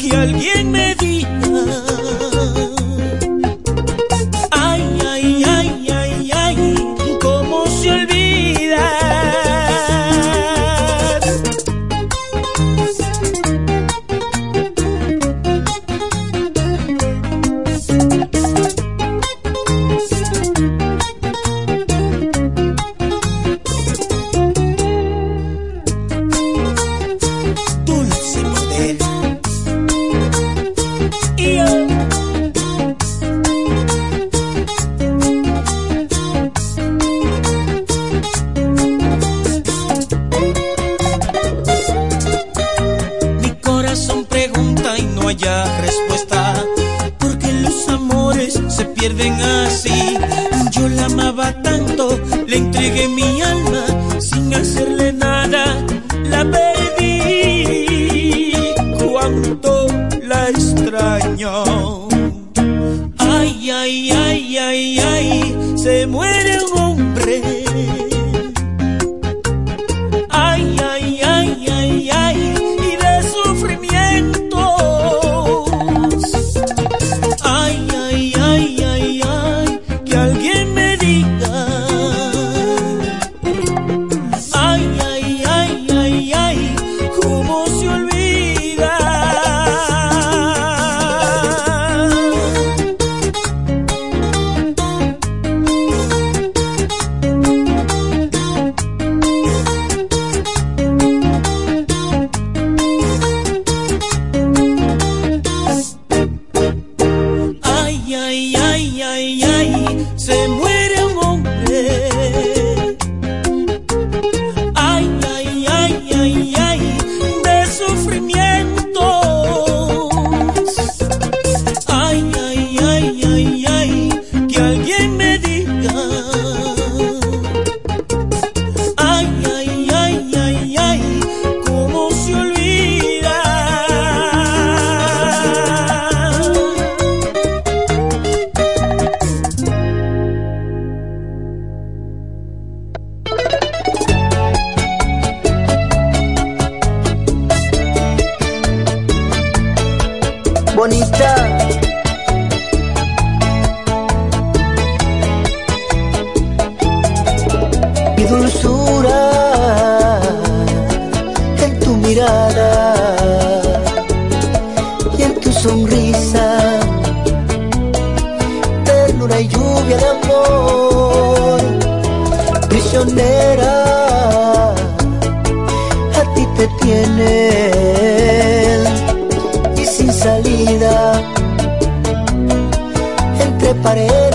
que alguien me diga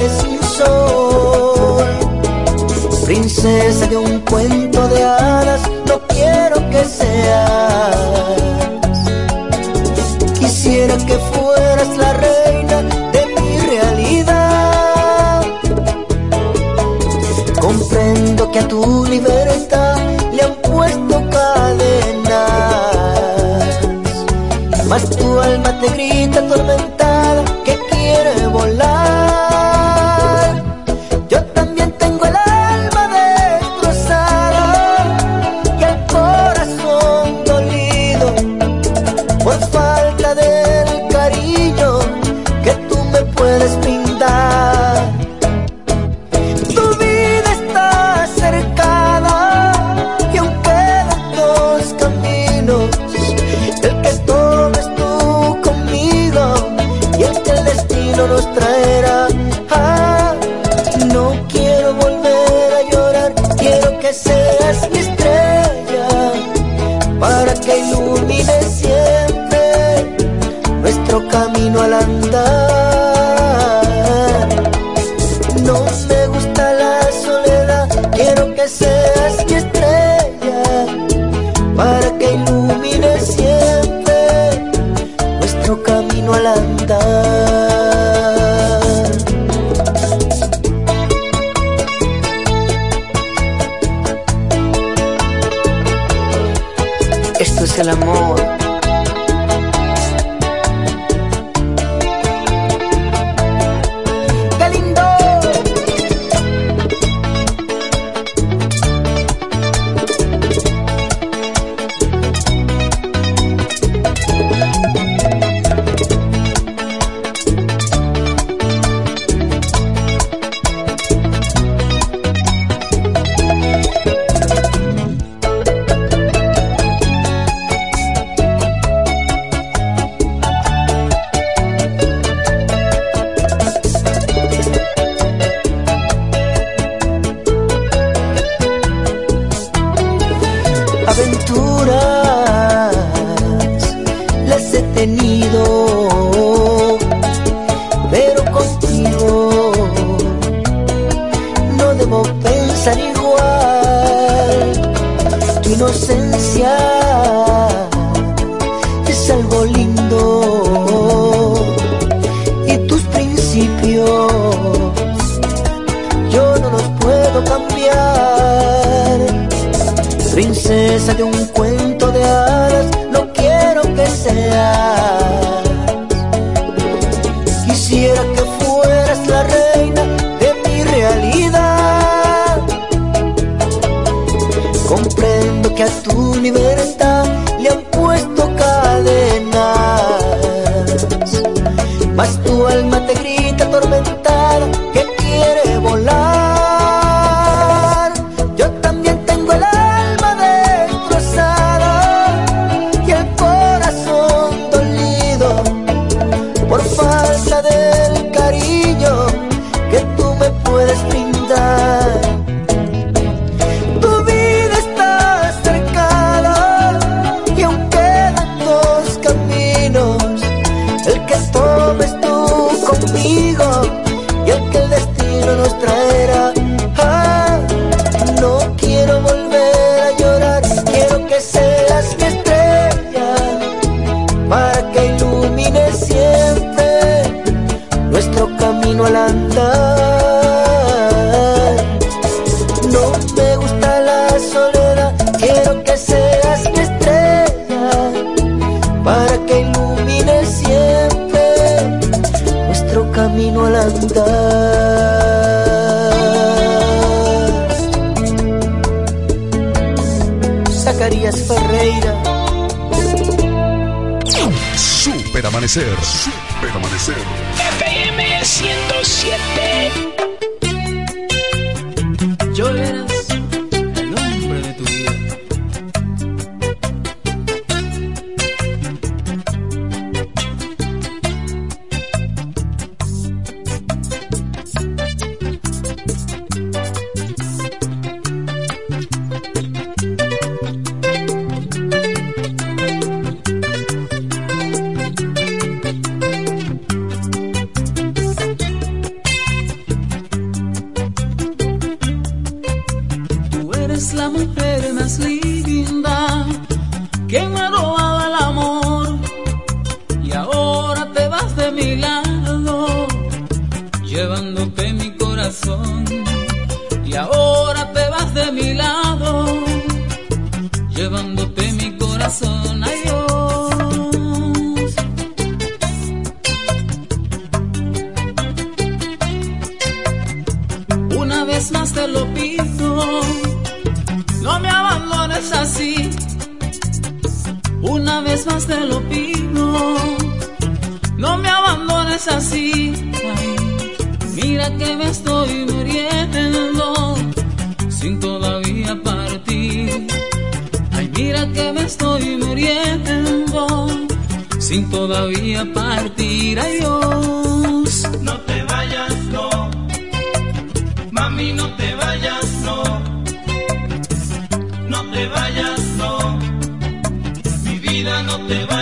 sin sol. Princesa de un cuento de hadas, no quiero que seas. Quisiera que fueras la reina de mi realidad. Comprendo que a tu libertad le han puesto cadenas, mas tu alma te grita tormenta Comprendo que a tu libertad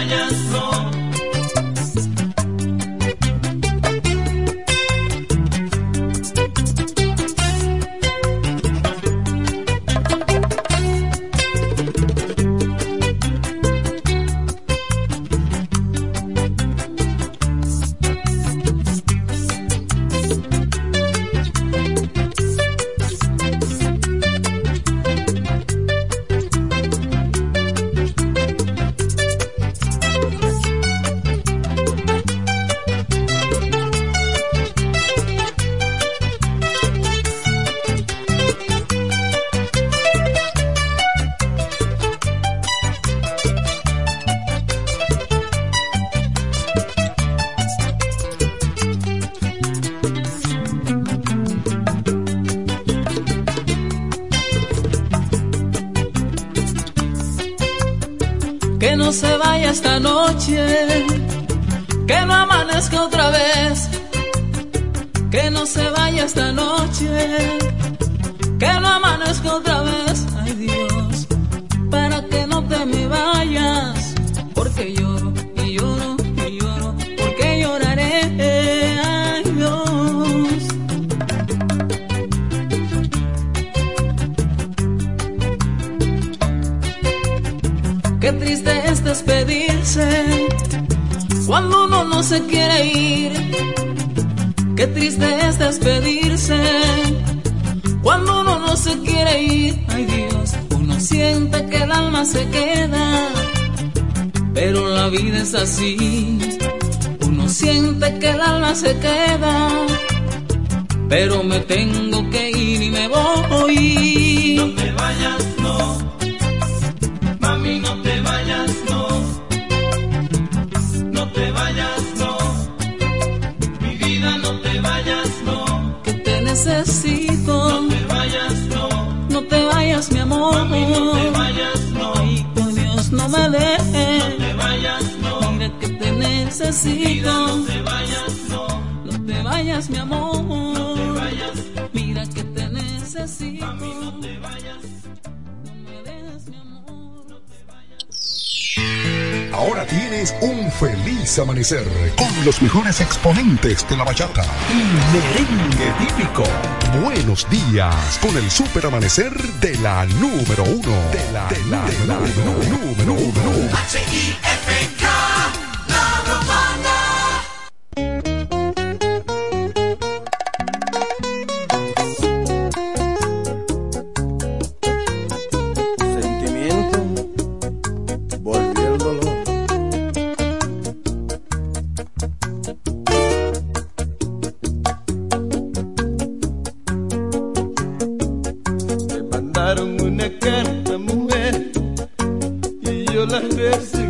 para uno siente que el alma se queda, pero me tengo que ir y me voy. Amanecer con los mejores exponentes de la bachata y merengue típico. Buenos días con el super amanecer de la número uno. De la, de la, de la, de la, de la número uno. mandaron una carta, mujer, y yo la recibí.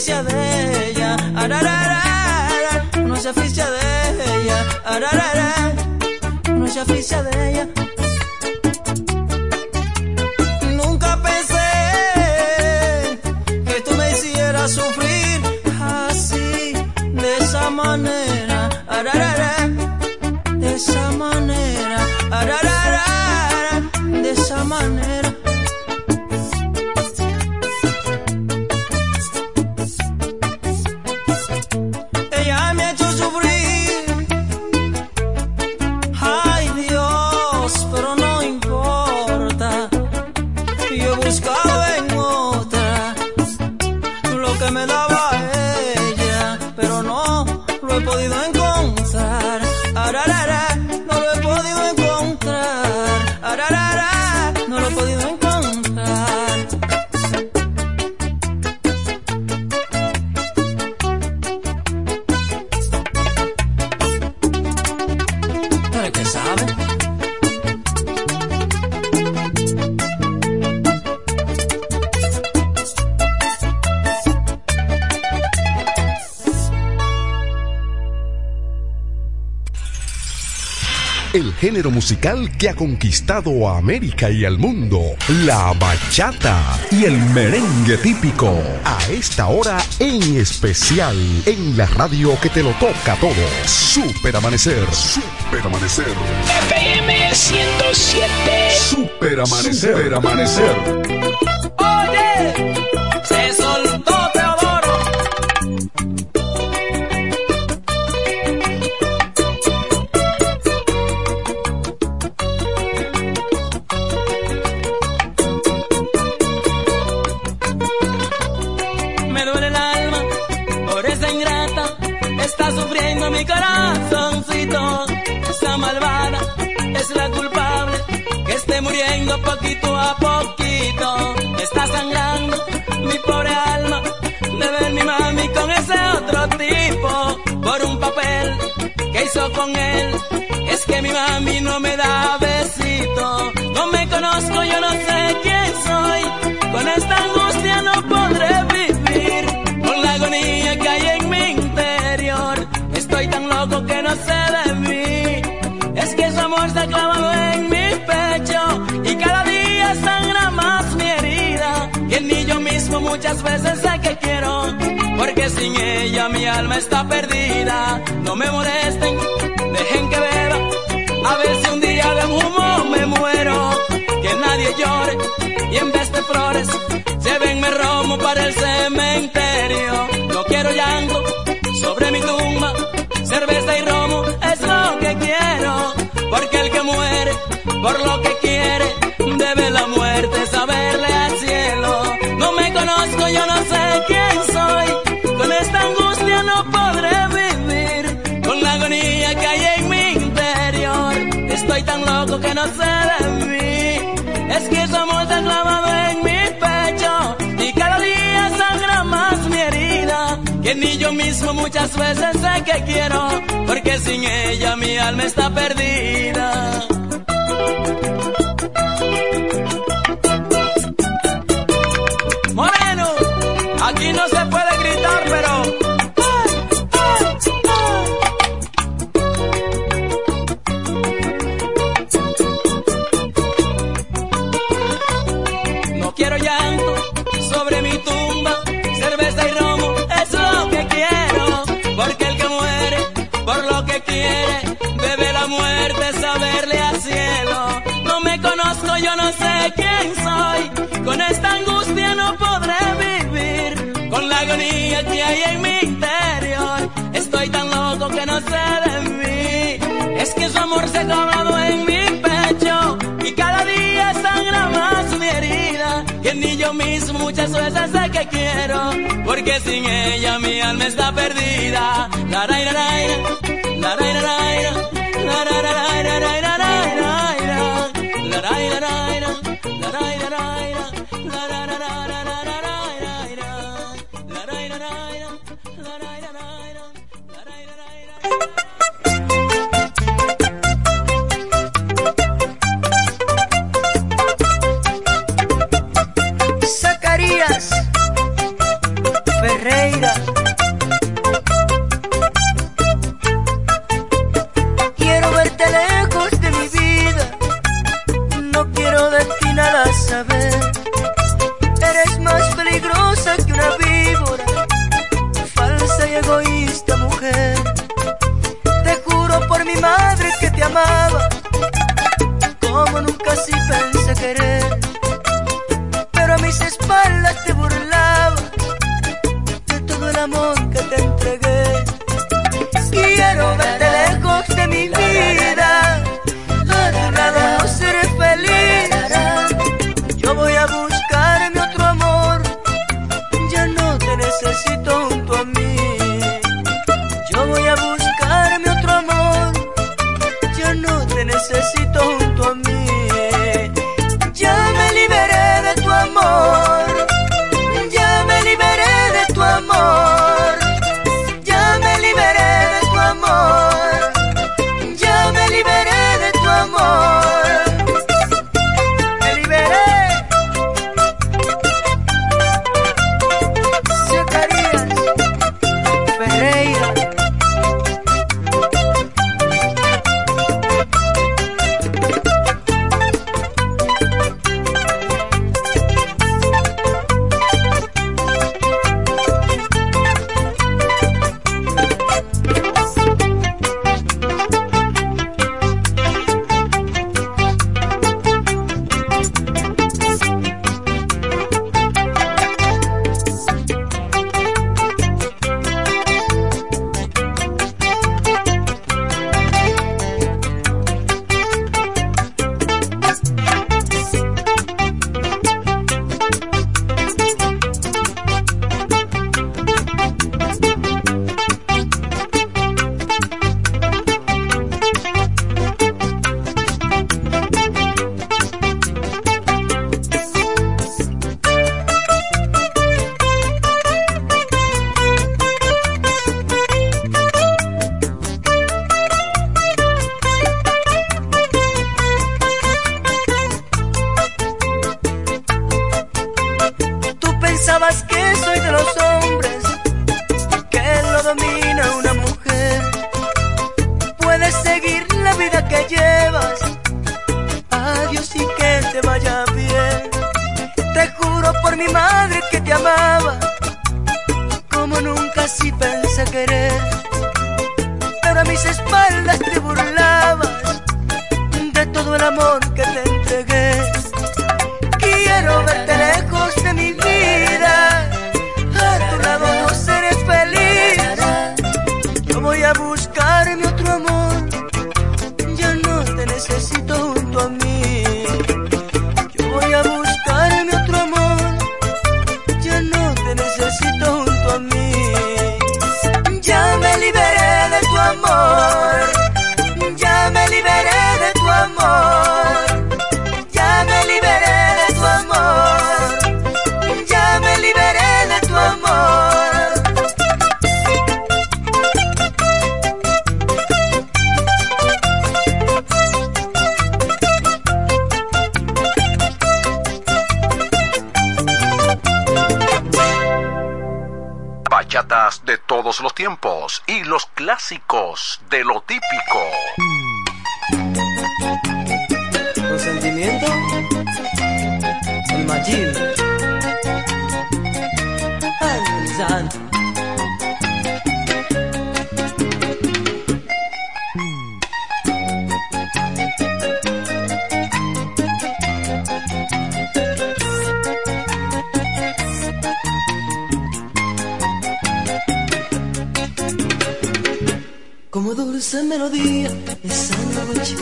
Género musical que ha conquistado a América y al mundo, la bachata y el merengue típico. A esta hora en especial, en la radio que te lo toca todo. Super Amanecer, Super Amanecer. FM 107. Super Amanecer, Super Amanecer. Muchas veces sé que quiero. Porque sin ella mi alma está perdida. No me molesten, dejen que beba. A ver si un día de humo me muero. Que nadie llore y en vez de flores llévenme romo para el cementerio. No quiero llanto sobre mi tumba, cerveza y romo es lo que quiero. Porque el que muere por lo que quiere que no sé de mí. Es que su amor está clavado en mi pecho. Y cada día sangra más mi herida. Que ni yo mismo muchas veces sé que quiero. Porque sin ella mi alma está perdida. Hay en mi interior. Estoy tan loco que no sé de mí, es que su amor se ha clavado en mi pecho y cada día sangra más mi herida. Que ni yo mismo muchas veces sé que quiero, porque sin ella mi alma está perdida. La la ra melodía esa noche,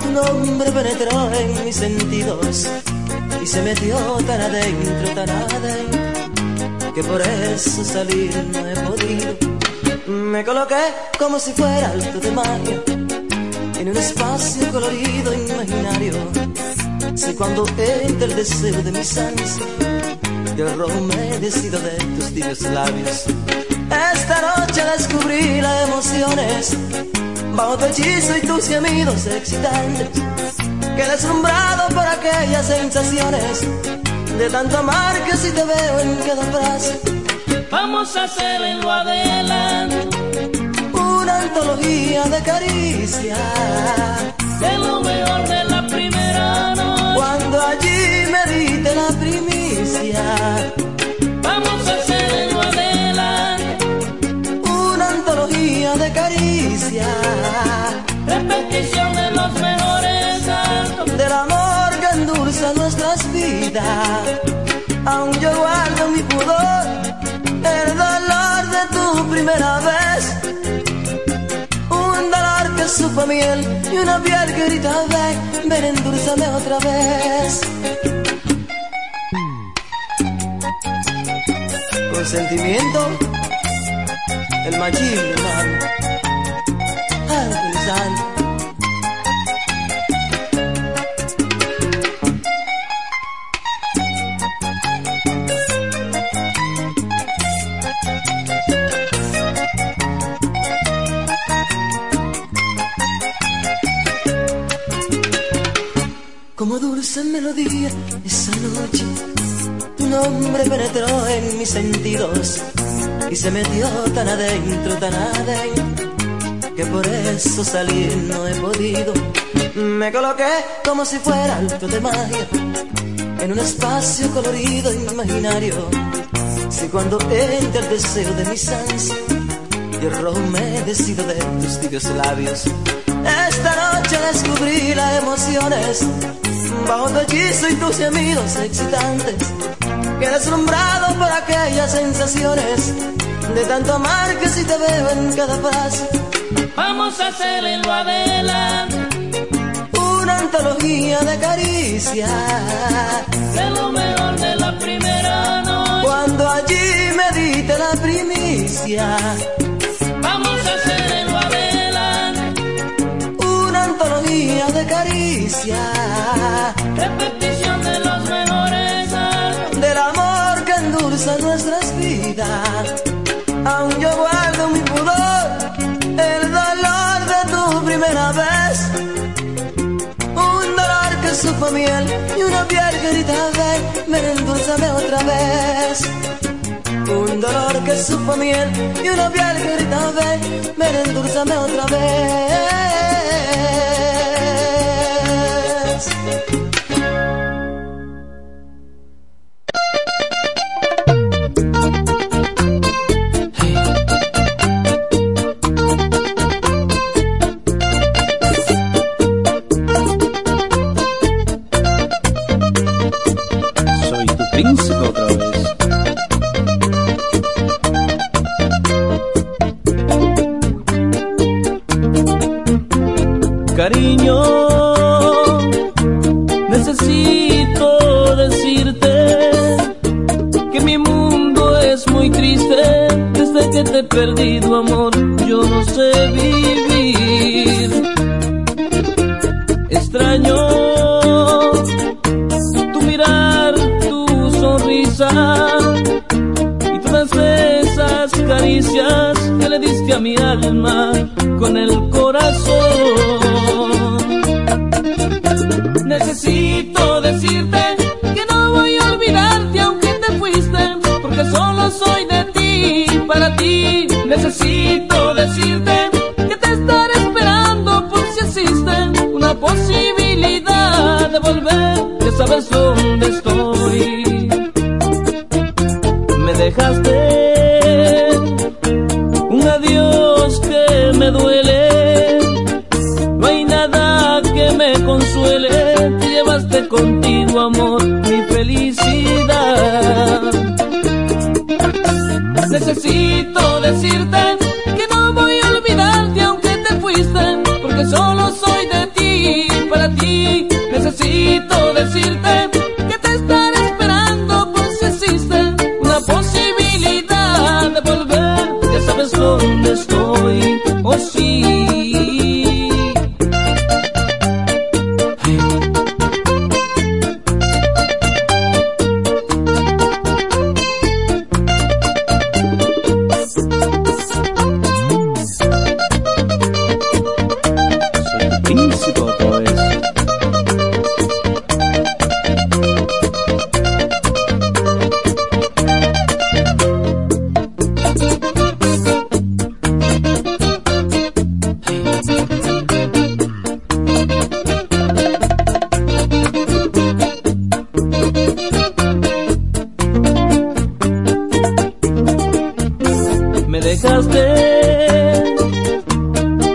tu nombre penetró en mis sentidos y se metió tan adentro, tan adentro, que por eso salir no he podido. Me coloqué como si fuera alto de magia en un espacio colorido imaginario. Si cuando entra el deseo de mis ansias, yo romedecido de tus tibios labios. Esta noche descubrí las emociones bajo tu hechizo y tus gemidos excitantes. Que deslumbrado por aquellas sensaciones de tanto amar que si te veo en cada frase. Vamos a hacer en lo adelante Una antología de caricias. de lo mejor de la primera noche. Cuando allí me diste la primicia. Vidas. Aún yo guardo mi pudor, el dolor de tu primera vez. Un dolor que supo miel y una piel que grita ven, ven endulzame otra vez. Consentimiento, el machismo, hermano. Y se metió tan adentro, tan adentro, que por eso salir no he podido. Me coloqué como si fuera alto de magia en un espacio colorido imaginario. Si cuando entra el deseo de mis ansias, yo romedecido de tus tibios labios. Esta noche descubrí las emociones bajo tu hechizo y tus gemidos excitantes. Que deslumbrado por aquellas sensaciones de tanto amar que si te veo en cada frase. Vamos a hacer en lo adelante Una antología de caricias. de lo mejor de la primera noche. Cuando allí me diste la primicia. Vamos a hacer en lo adelante Una antología de caricias. aún yo guardo mi pudor, el dolor de tu primera vez. Un dolor que supo miel y una piel que grita ven, ven endulzame otra vez. Un dolor que supo miel y una piel que grita ven, ven endulzame otra vez.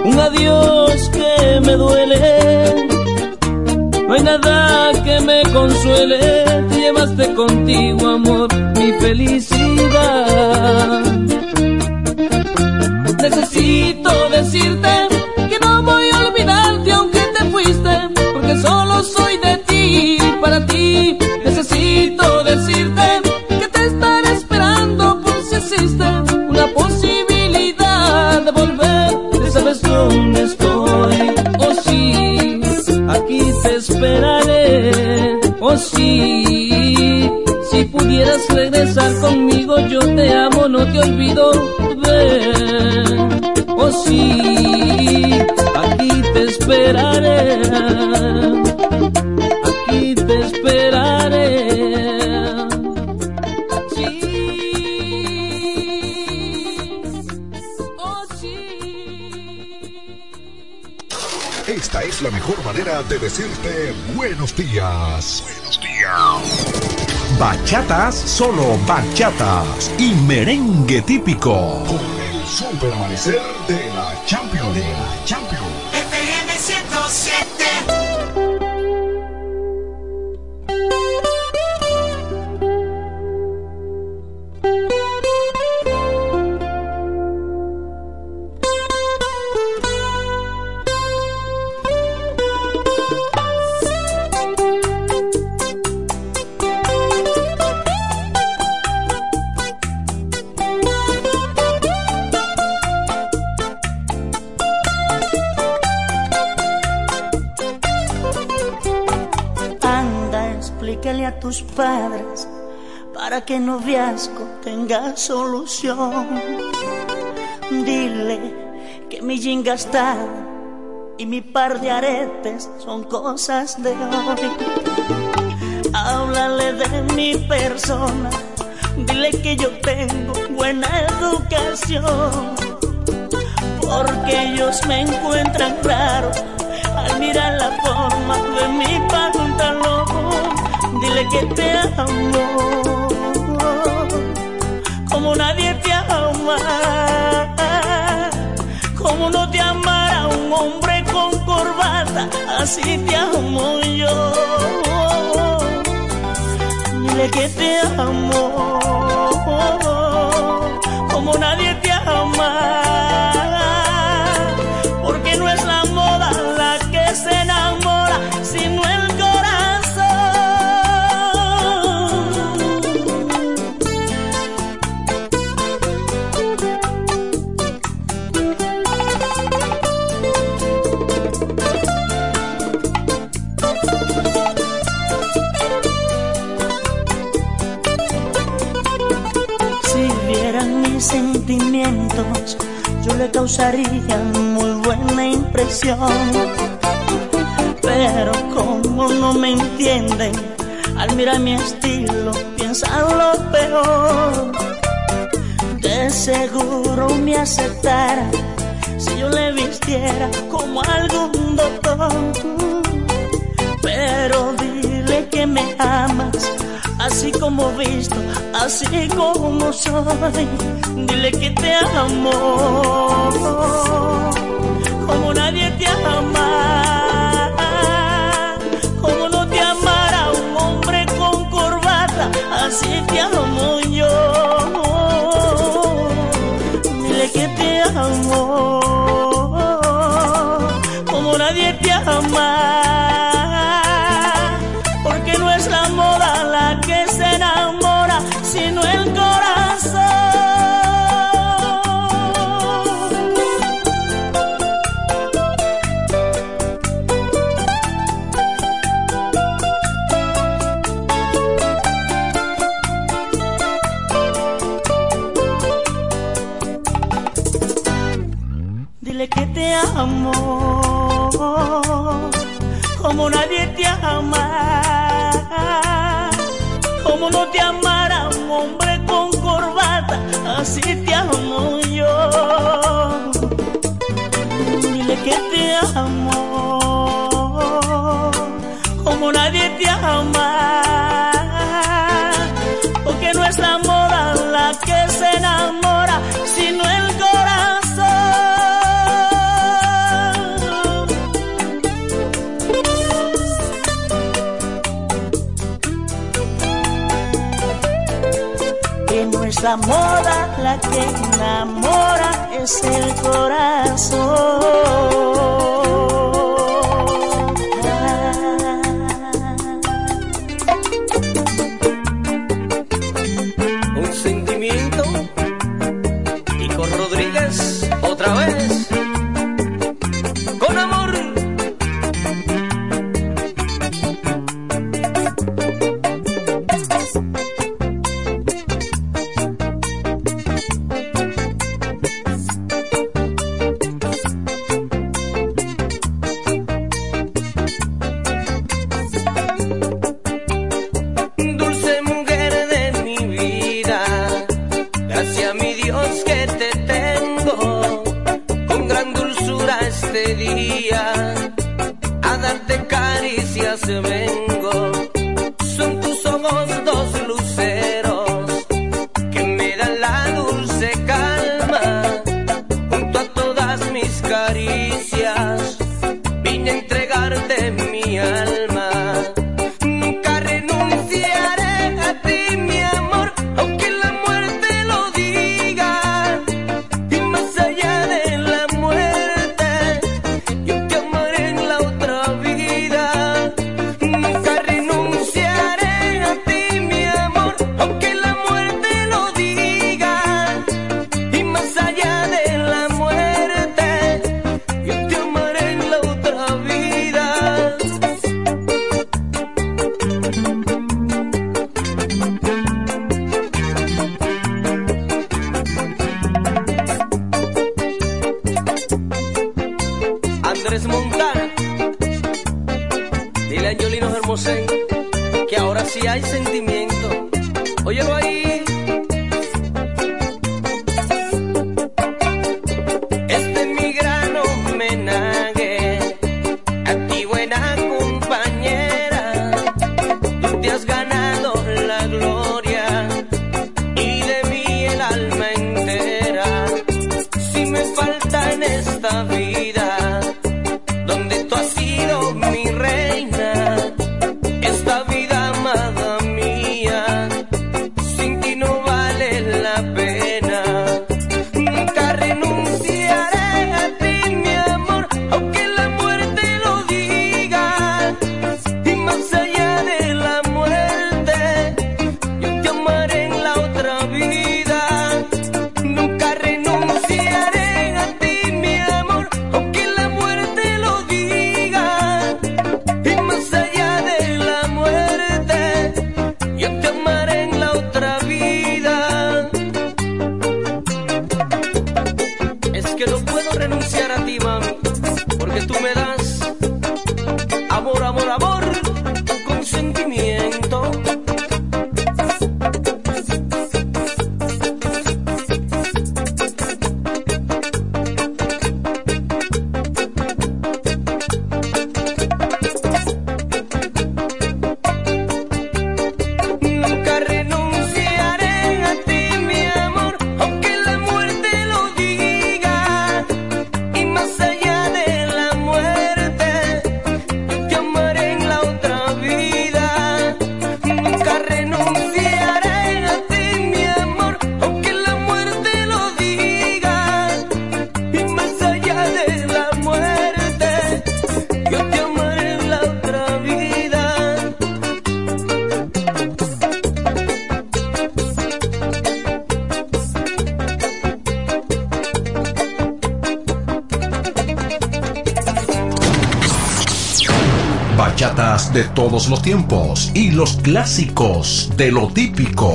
Un adiós que me duele. No hay nada que me consuele. Te llevaste contigo, amor, mi felicidad. Necesito regresar conmigo, yo te amo, no te olvido. Oh sí, aquí te esperaré. Aquí te esperaré. Sí, oh sí. Esta es la mejor manera de decirte buenos días bachatas, solo bachatas y merengue típico. Con el supermanecer de la Champions League. solución. Dile que mi jinga está y mi par de aretes son cosas de hoy. Háblale de mi persona, dile que yo tengo buena educación, porque ellos me encuentran raro al mirar la forma de mi pantalón. Dile que te amo como nadie te ama, como no te amara un hombre con corbata, así te amo yo. Dile que te amo, como nadie yo le causaría muy buena impresión. Pero como no me entienden, al mirar mi estilo piensan lo peor. De seguro me aceptara si yo le vistiera como algún doctor. Pero dile que me amas así como visto, así como soy. Dile que te amo, como nadie te ama, la moda la que enamora es el corazón. to me. de todos los tiempos y los clásicos de lo típico.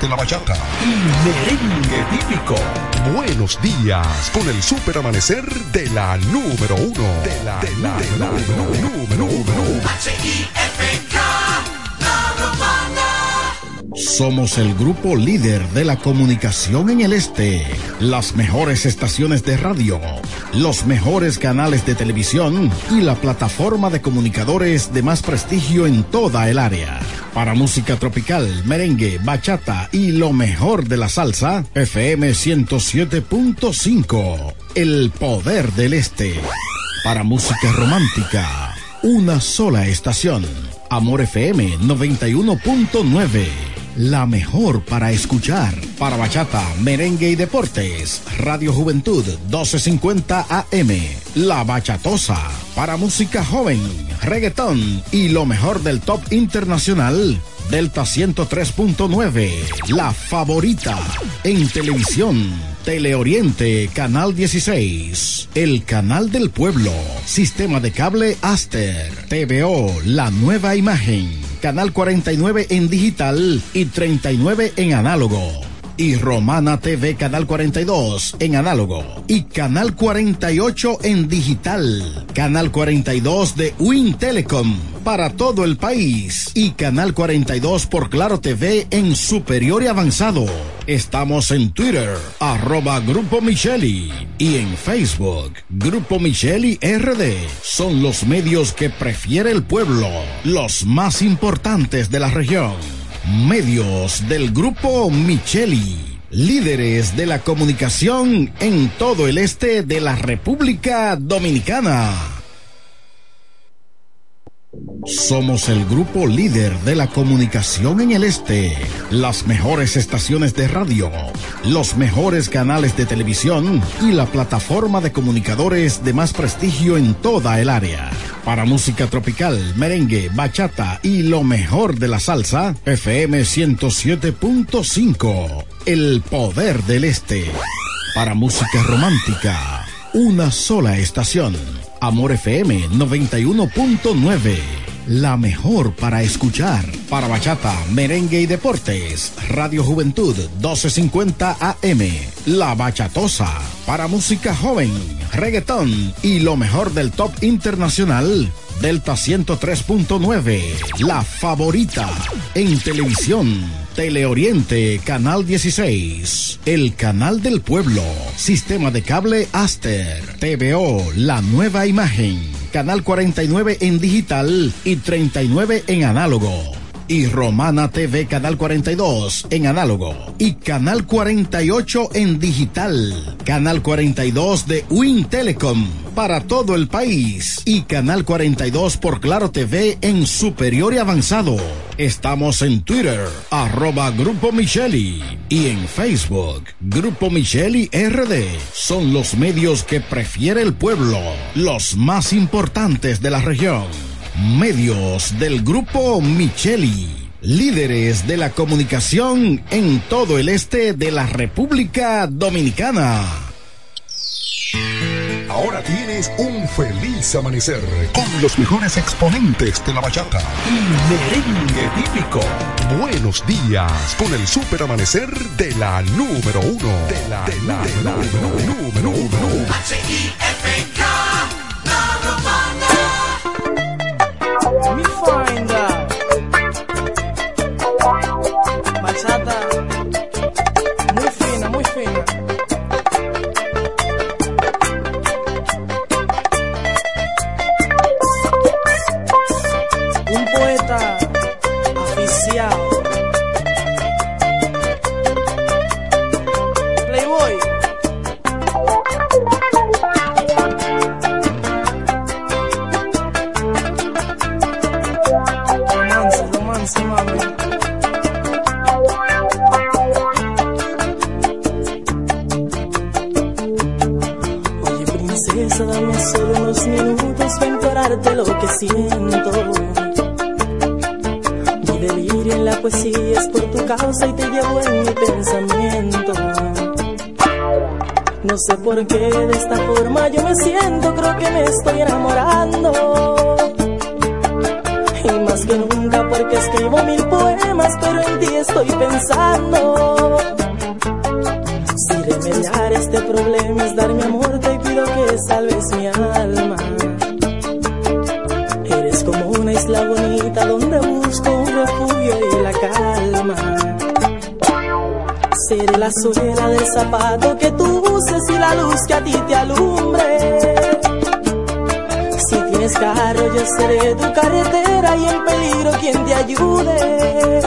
De la bachata y merengue típico. Buenos días con el super amanecer de la número uno. De la, de la, de la, número uno. Somos el grupo líder de la comunicación en el este. Las mejores estaciones de radio, los mejores canales de televisión y la plataforma de comunicadores de más prestigio en toda el área. Para música tropical, merengue, bachata y lo mejor de la salsa, FM 107.5. El poder del este. Para música romántica, una sola estación. Amor FM 91.9 la mejor para escuchar. Para bachata, merengue y deportes. Radio Juventud 1250 AM. La Bachatosa. Para música joven, reggaetón y lo mejor del top internacional. Delta 103.9. La favorita. En televisión. Teleoriente, Canal 16. El Canal del Pueblo. Sistema de cable Aster. TVO, la nueva imagen Canal 49 en digital y 39 en análogo. Y Romana TV Canal 42 en análogo. Y Canal 48 en digital. Canal 42 de Win Telecom para todo el país. Y Canal 42 por Claro TV en superior y avanzado. Estamos en Twitter, arroba Grupo Micheli. Y en Facebook, Grupo Micheli RD. Son los medios que prefiere el pueblo. Los más importantes de la región. Medios del Grupo Micheli. Líderes de la comunicación en todo el este de la República Dominicana. Somos el grupo líder de la comunicación en el este. Las mejores estaciones de radio, los mejores canales de televisión y la plataforma de comunicadores de más prestigio en toda el área. Para música tropical, merengue, bachata y lo mejor de la salsa, FM 107.5. El poder del este. Para música romántica, una sola estación. Amor FM 91.9. La mejor para escuchar. Para bachata, merengue y deportes. Radio Juventud 1250 AM. La Bachatosa. Para música joven, reggaetón y lo mejor del top internacional. Delta 103.9. La favorita. En televisión. Teleoriente, Canal 16. El Canal del Pueblo. Sistema de cable Aster. TVO, la nueva imagen. Canal 49 en digital y 39 en análogo y Romana TV Canal 42 en análogo y Canal 48 en digital. Canal 42 de Win Telecom para todo el país y Canal 42 por Claro TV en superior y avanzado. Estamos en Twitter, arroba Grupo Micheli y en Facebook, Grupo Micheli RD. Son los medios que prefiere el pueblo, los más importantes de la región. Medios del Grupo Micheli. Líderes de la comunicación en todo el este de la República Dominicana. Ahora tienes un feliz amanecer con los mejores exponentes de la bachata y merengue típico. Buenos días con el super amanecer de la número uno. De la, de la, número uno. Me sé por qué de esta forma yo me siento, creo que me estoy enamorando. Y más que nunca porque escribo mil poemas, pero en ti estoy pensando. Si remediar este problema es dar mi amor, te pido que salves mi alma. Eres como una isla bonita donde busco un refugio y la calma. Seré la suela del zapato que tú la luz que a ti te alumbre carro, yo seré tu carretera y en peligro quien te ayude.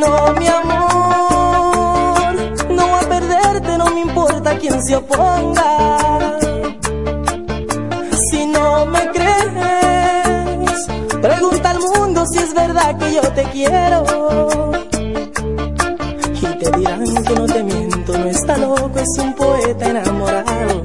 No, mi amor, no voy a perderte, no me importa quien se oponga. Si no me crees, pregunta al mundo si es verdad que yo te quiero. Y te dirán que no te miento, está loco, es un poeta enamorado.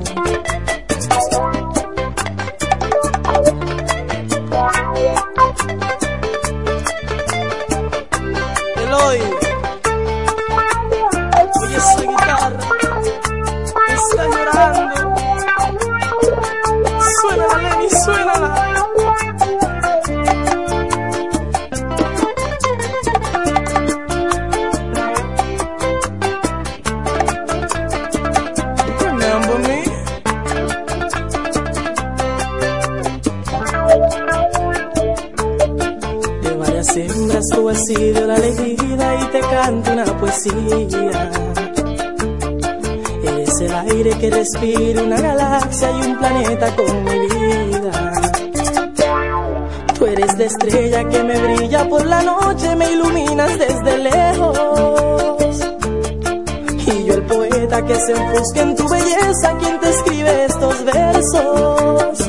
Que respire una galaxia y un planeta con mi vida. Tú eres la estrella que me brilla por la noche, me iluminas desde lejos. Y yo el poeta que se enfusca en tu belleza, quien te escribe estos versos.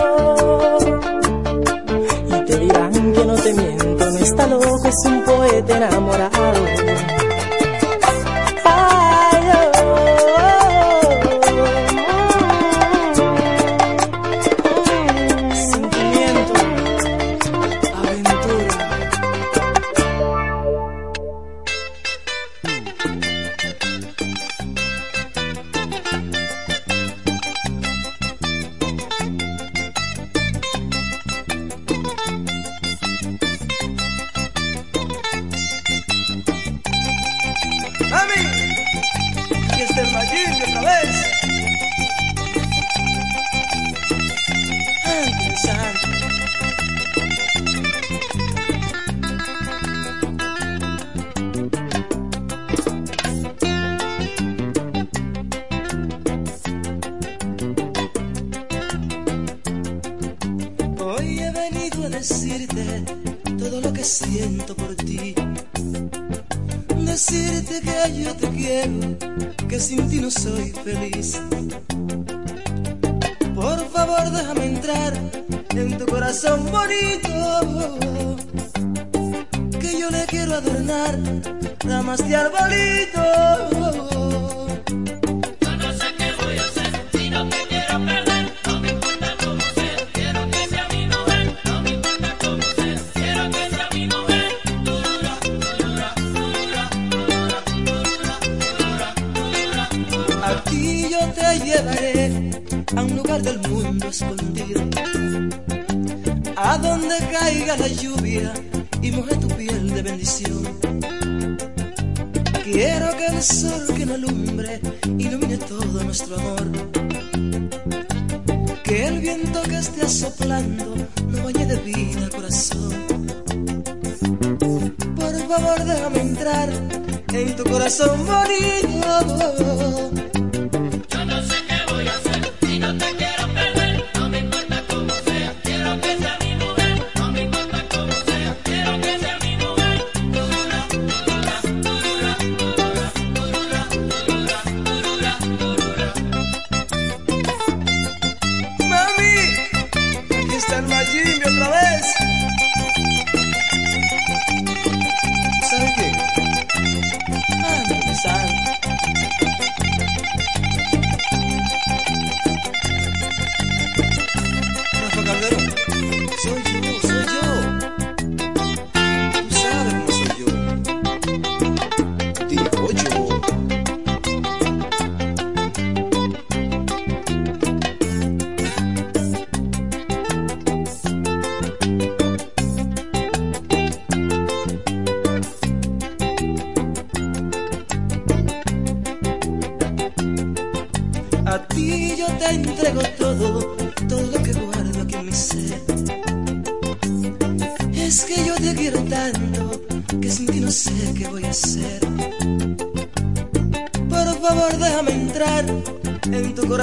loco, es un poeta enamorado. Corazón bonito. Yo no sé qué voy a hacer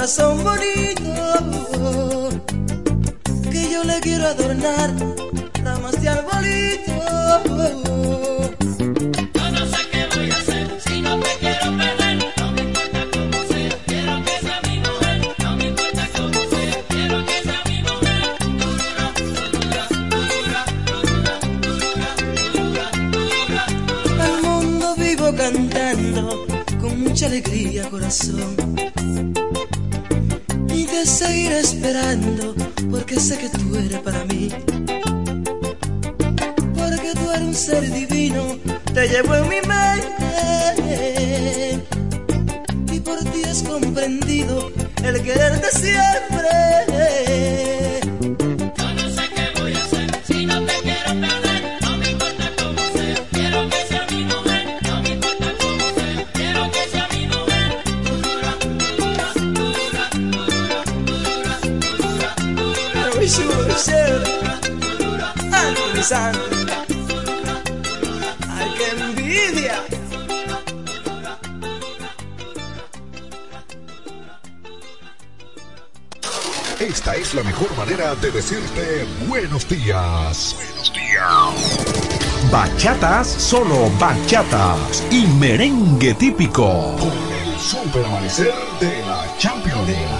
corazón bonito que yo le quiero adornar. bachatas, solo bachatas y merengue típico. Con el super amanecer de la Champions League.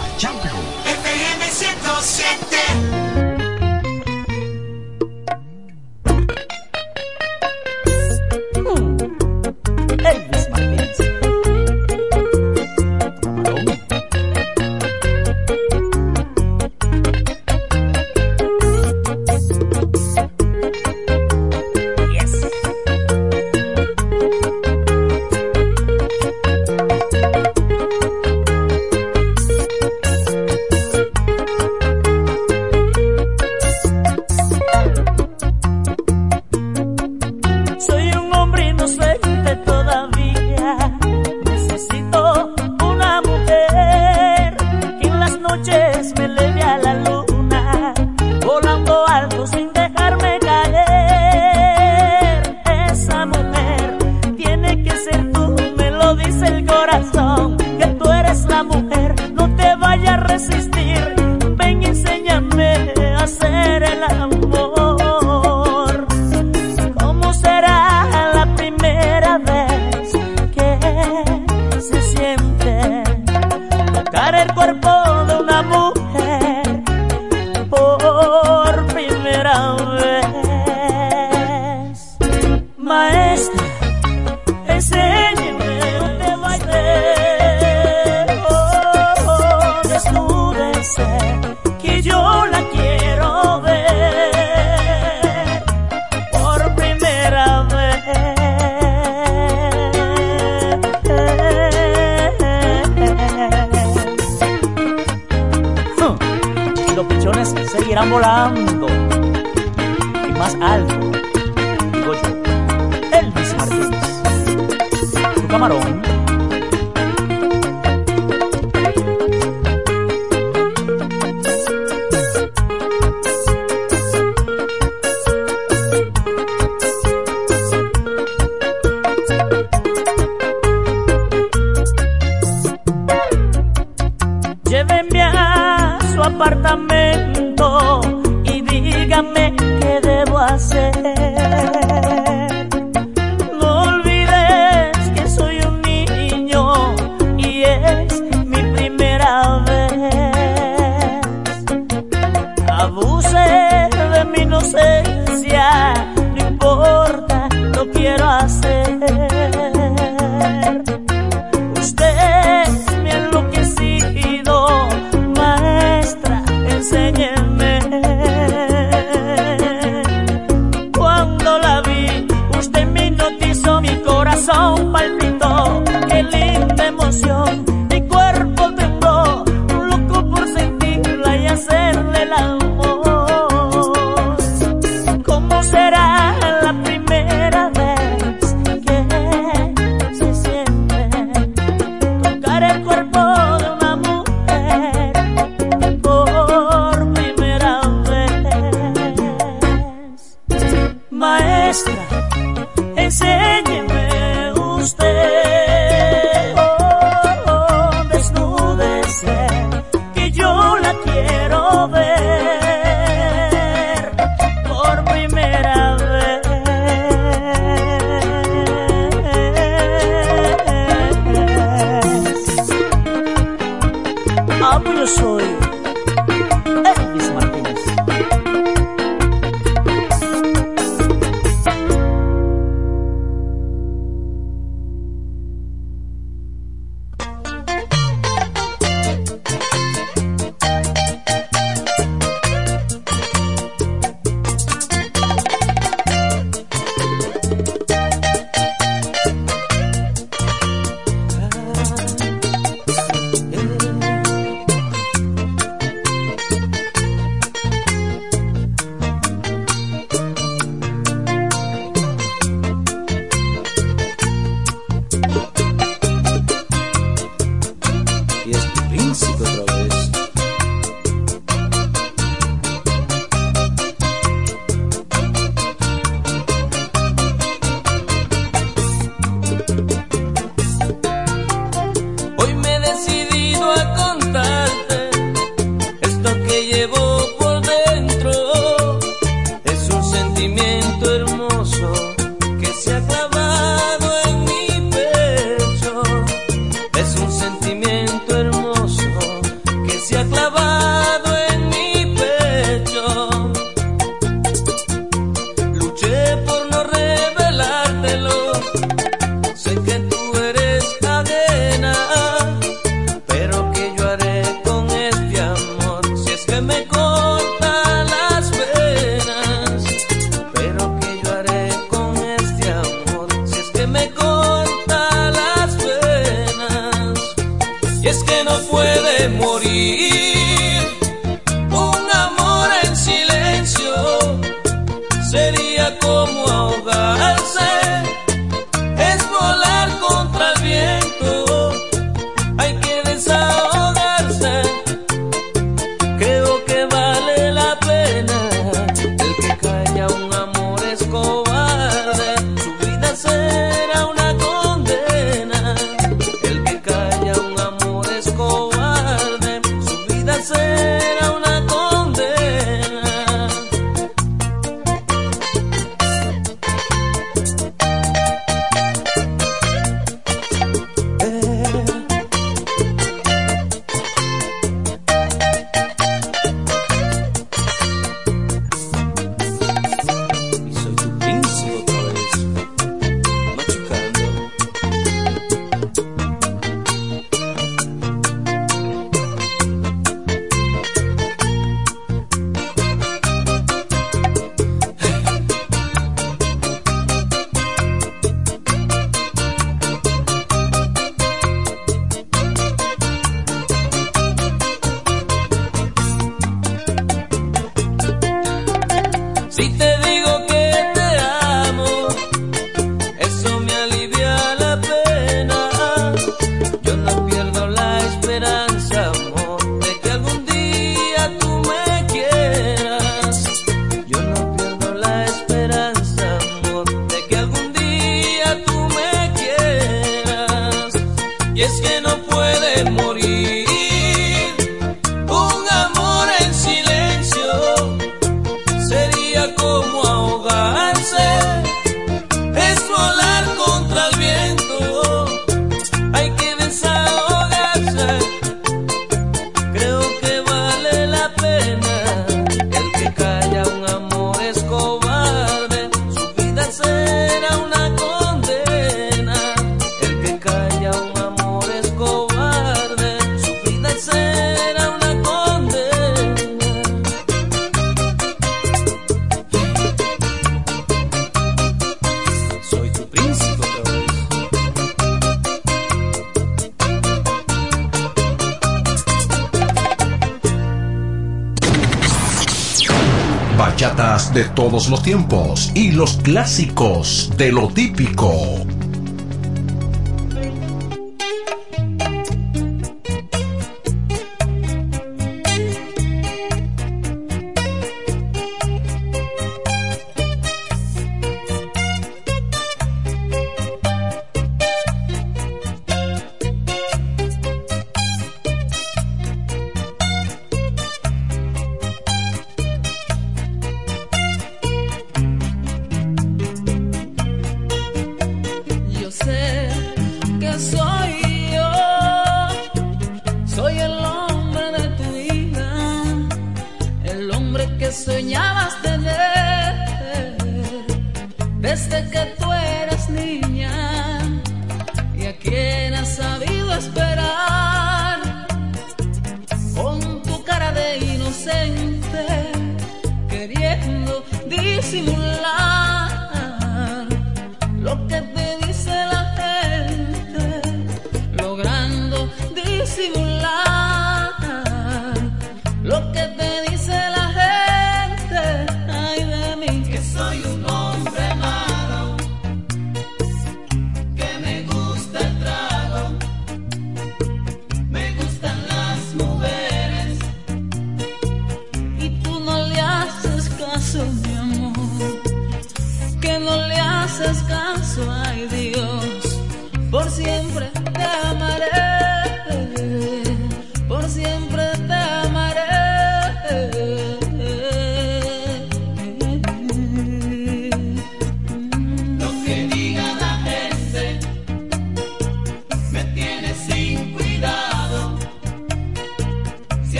Los tiempos y los clásicos de lo típico.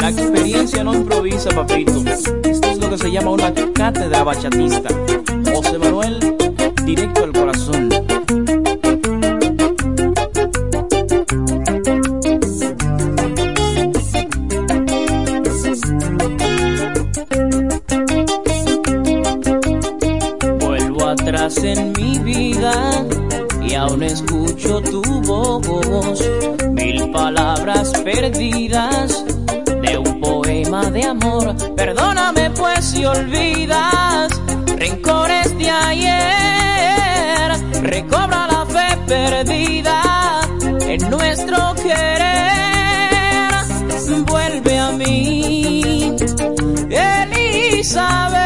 La experiencia no improvisa, papito. Esto es lo que se llama una cátedra bachatista. José Manuel, directo al corazón. Vuelvo atrás en mi vida y aún escucho tu voz. Mil palabras perdidas Perdóname pues si olvidas rencores de ayer. Recobra la fe perdida en nuestro querer. Vuelve a mí, Elizabeth.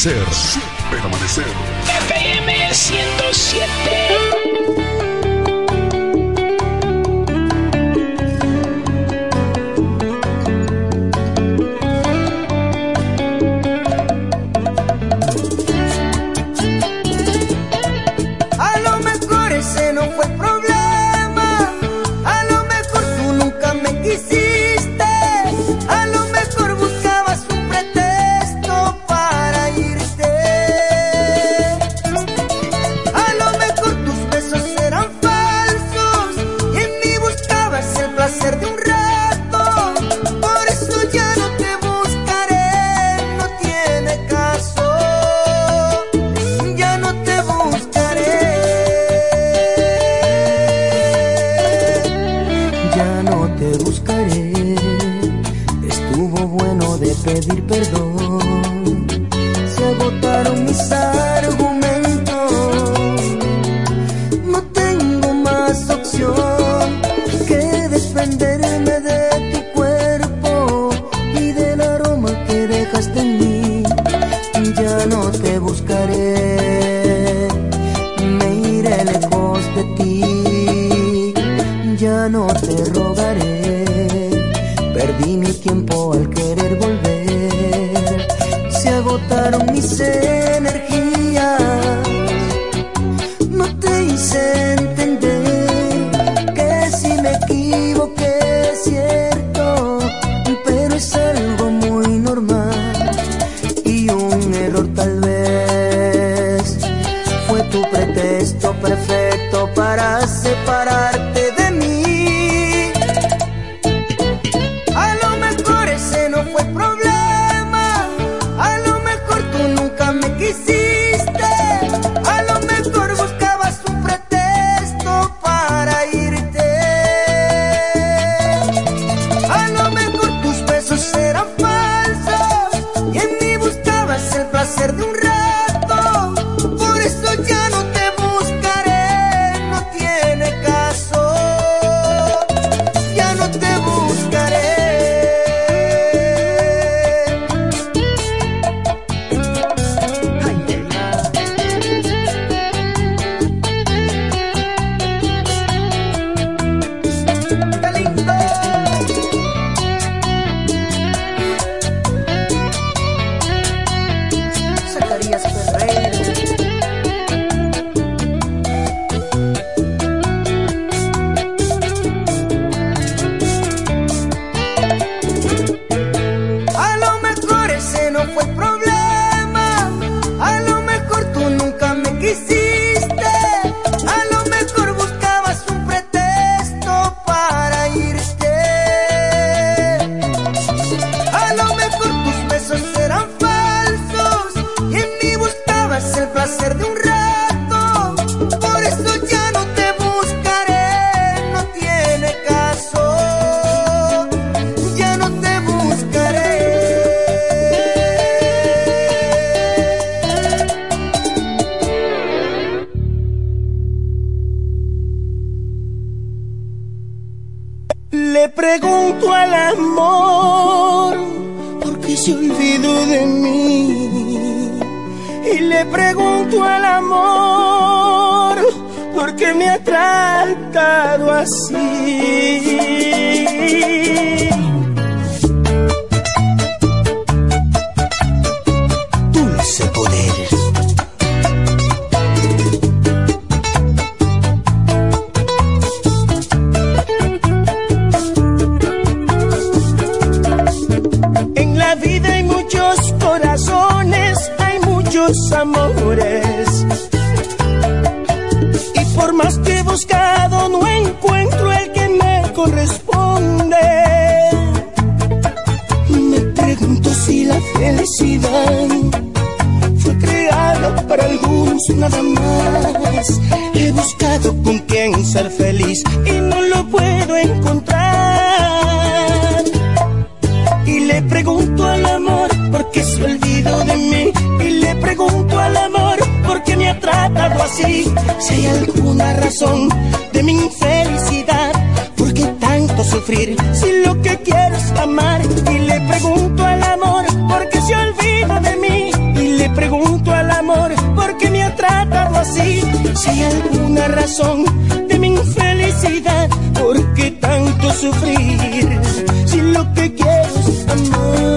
Amanecer. Super Perdí mi tiempo al querer volver. Se agotaron mis seres. Felicidad fue creada para algunos nada más. He buscado con quién ser feliz y no lo puedo encontrar. Y le pregunto al amor por qué se olvidó de mí. Y le pregunto al amor por qué me ha tratado así. Si hay alguna razón Hay alguna razón de mi infelicidad, ¿por qué tanto sufrir? Si lo que quiero es amar,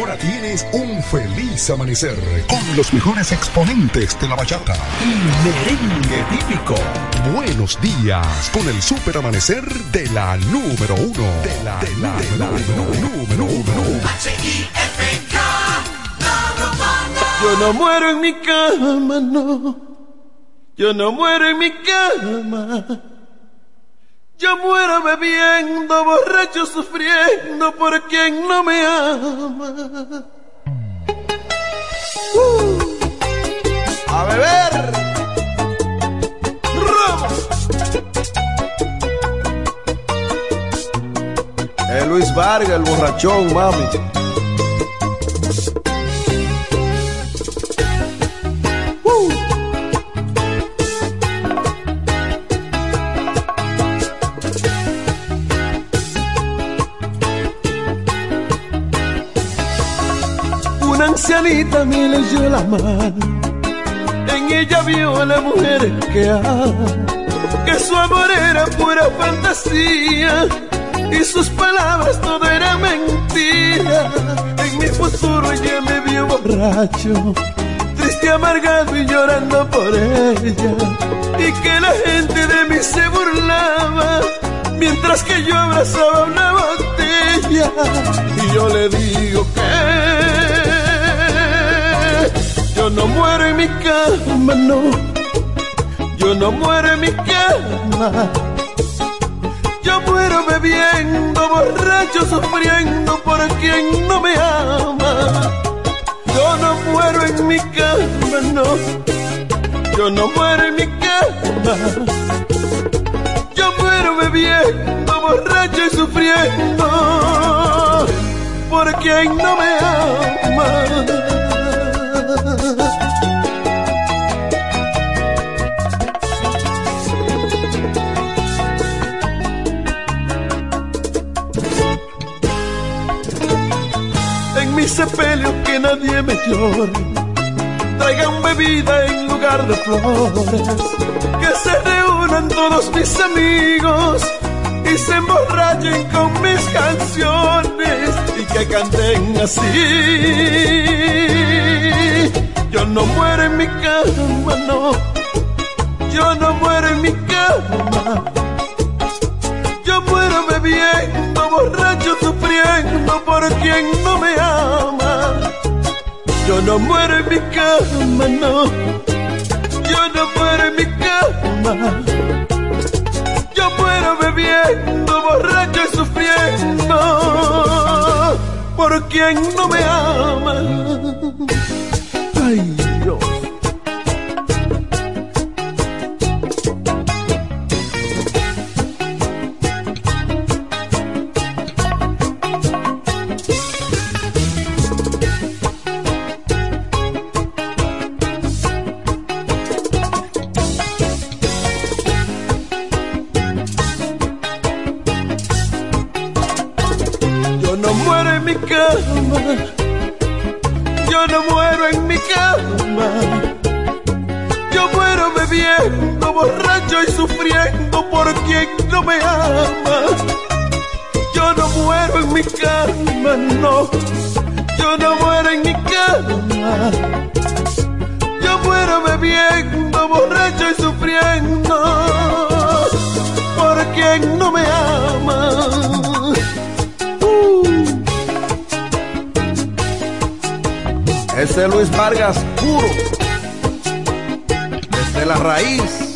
Ahora tienes un feliz amanecer con los mejores exponentes de la bachata y merengue típico. Buenos días con el super amanecer de la número uno. De la, de la, de la número uno. Yo no muero en mi cama, no. Yo no muero en mi cama. Yo muero bebiendo, borracho, sufriendo por quien no me ama. Uh, a beber. Roma. Es Luis Vargas, el borrachón, mami. Ancianita me leyó la mano En ella vio a la mujer que ama, que su amor era pura fantasía y sus palabras todo era mentira. En mi futuro ella me vio borracho, triste, amargado y llorando por ella. Y que la gente de mí se burlaba, mientras que yo abrazaba una botella. Y yo le digo que yo no muero en mi cama, no. Yo no muero en mi cama. Yo muero bebiendo, borracho, sufriendo por quien no me ama. Yo no muero en mi cama, no. Yo no muero en mi cama. Yo muero bebiendo, borracho y sufriendo por quien no me ama. Mi sepelio que nadie me llore, traigan bebida en lugar de flores, que se reúnan todos mis amigos y se emborrachen con mis canciones y que canten así. Yo no muero en mi cama, no. Yo no muero en mi cama. Yo muero bebiendo, borracho, sufriendo por quien no me ama. Yo no muero en mi cama, no. Yo no muero en mi cama. Yo muero bebiendo, borracho y sufriendo por quien no me ama. Ay, no me ama. Yo no muero en mi cama, no. Yo no muero en mi cama. Yo muero bebiendo, borracho y sufriendo por quien no me ama. Ese es Luis Vargas puro. Desde la raíz.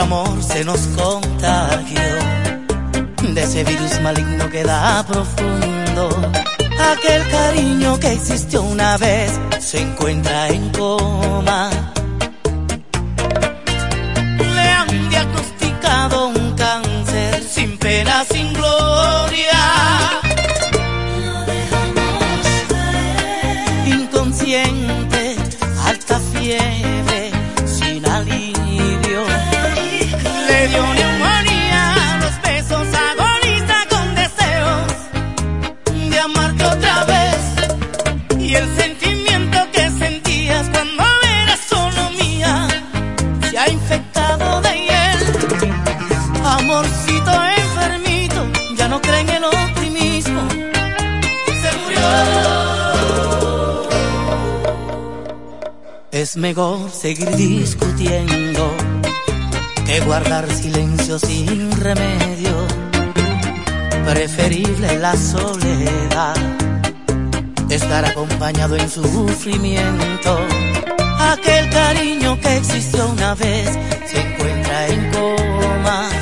Amor se nos contagió de ese virus maligno que da profundo. Aquel cariño que existió una vez se encuentra en coma. Seguir discutiendo que guardar silencio sin remedio. Preferible la soledad, estar acompañado en sufrimiento. Aquel cariño que existió una vez se encuentra en coma.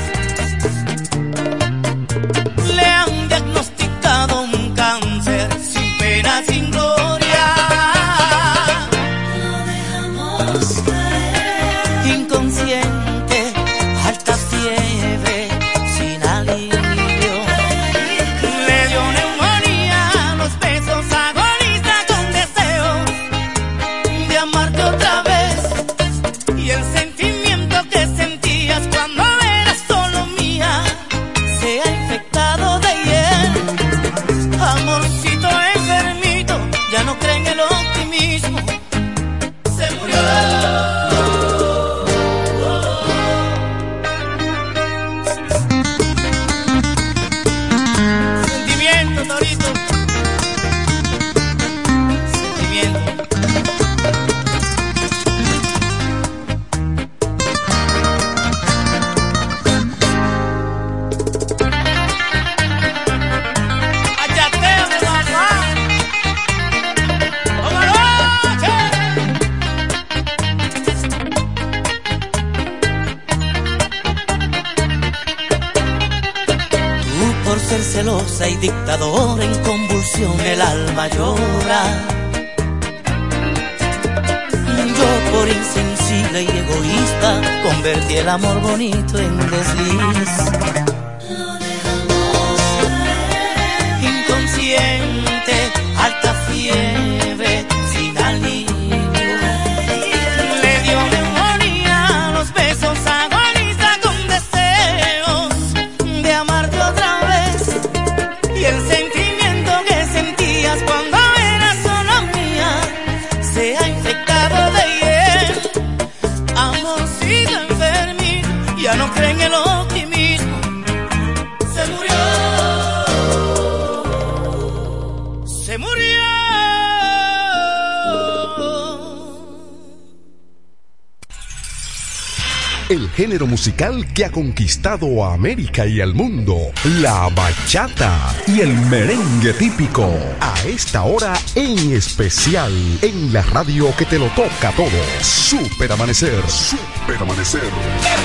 que ha conquistado a América y al mundo, la bachata y el merengue típico. A esta hora en especial, en la radio que te lo toca todo. Super Amanecer, Super Amanecer.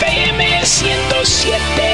FM 107.